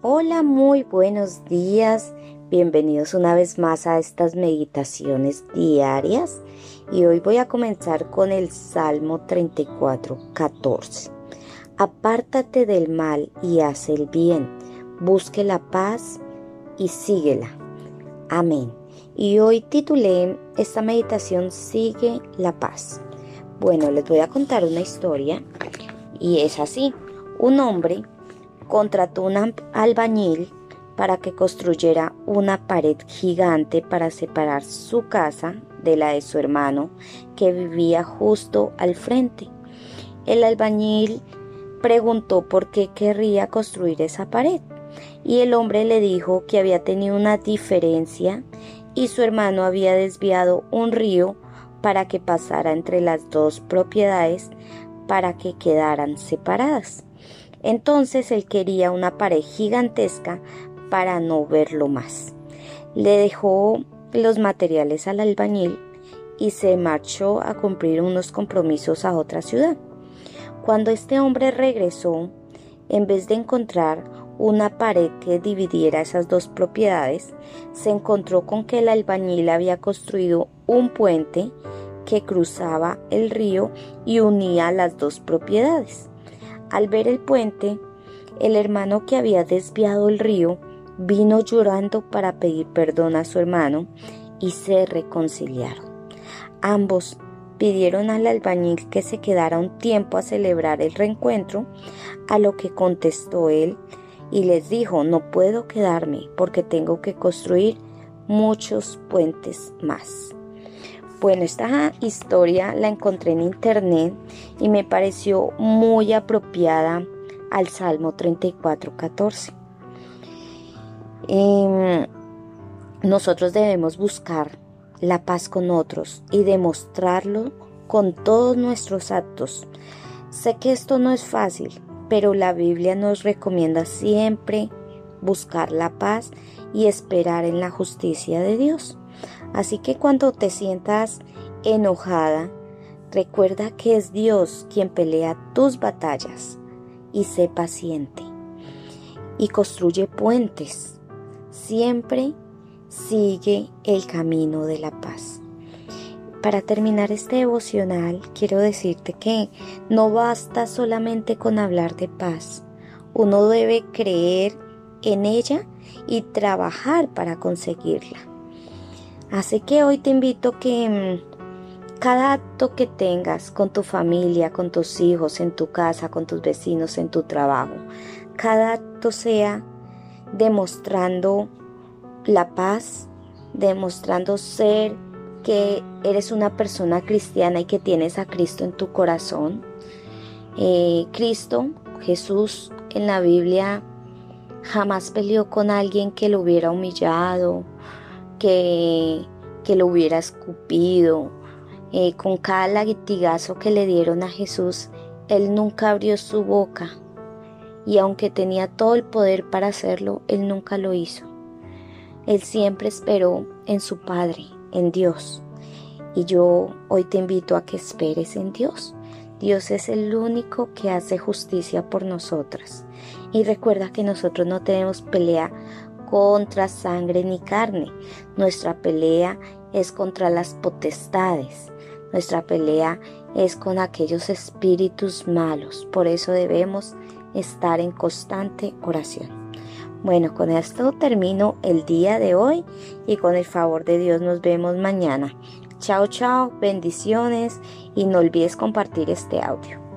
Hola, muy buenos días. Bienvenidos una vez más a estas meditaciones diarias. Y hoy voy a comenzar con el Salmo 34, 14. Apártate del mal y haz el bien. Busque la paz y síguela. Amén. Y hoy titulé esta meditación Sigue la paz. Bueno, les voy a contar una historia y es así. Un hombre contrató un albañil para que construyera una pared gigante para separar su casa de la de su hermano que vivía justo al frente. El albañil preguntó por qué querría construir esa pared y el hombre le dijo que había tenido una diferencia y su hermano había desviado un río para que pasara entre las dos propiedades para que quedaran separadas. Entonces él quería una pared gigantesca para no verlo más. Le dejó los materiales al albañil y se marchó a cumplir unos compromisos a otra ciudad. Cuando este hombre regresó, en vez de encontrar una pared que dividiera esas dos propiedades, se encontró con que el albañil había construido un puente que cruzaba el río y unía las dos propiedades. Al ver el puente, el hermano que había desviado el río vino llorando para pedir perdón a su hermano y se reconciliaron. Ambos pidieron al albañil que se quedara un tiempo a celebrar el reencuentro, a lo que contestó él y les dijo, no puedo quedarme porque tengo que construir muchos puentes más. Bueno, esta historia la encontré en internet y me pareció muy apropiada al Salmo 34.14. Em, nosotros debemos buscar la paz con otros y demostrarlo con todos nuestros actos. Sé que esto no es fácil, pero la Biblia nos recomienda siempre buscar la paz y esperar en la justicia de Dios. Así que cuando te sientas enojada, recuerda que es Dios quien pelea tus batallas y sé paciente y construye puentes. Siempre sigue el camino de la paz. Para terminar este devocional, quiero decirte que no basta solamente con hablar de paz. Uno debe creer en ella y trabajar para conseguirla. Así que hoy te invito que mm, cada acto que tengas con tu familia, con tus hijos, en tu casa, con tus vecinos, en tu trabajo, cada acto sea demostrando la paz, demostrando ser que eres una persona cristiana y que tienes a Cristo en tu corazón. Eh, Cristo, Jesús en la Biblia jamás peleó con alguien que lo hubiera humillado, que, que lo hubiera escupido. Eh, con cada latigazo que le dieron a Jesús, él nunca abrió su boca. Y aunque tenía todo el poder para hacerlo, él nunca lo hizo. Él siempre esperó en su Padre, en Dios. Y yo hoy te invito a que esperes en Dios. Dios es el único que hace justicia por nosotras. Y recuerda que nosotros no tenemos pelea contra sangre ni carne. Nuestra pelea es contra las potestades. Nuestra pelea es con aquellos espíritus malos. Por eso debemos estar en constante oración. Bueno, con esto termino el día de hoy y con el favor de Dios nos vemos mañana. Chao, chao, bendiciones y no olvides compartir este audio.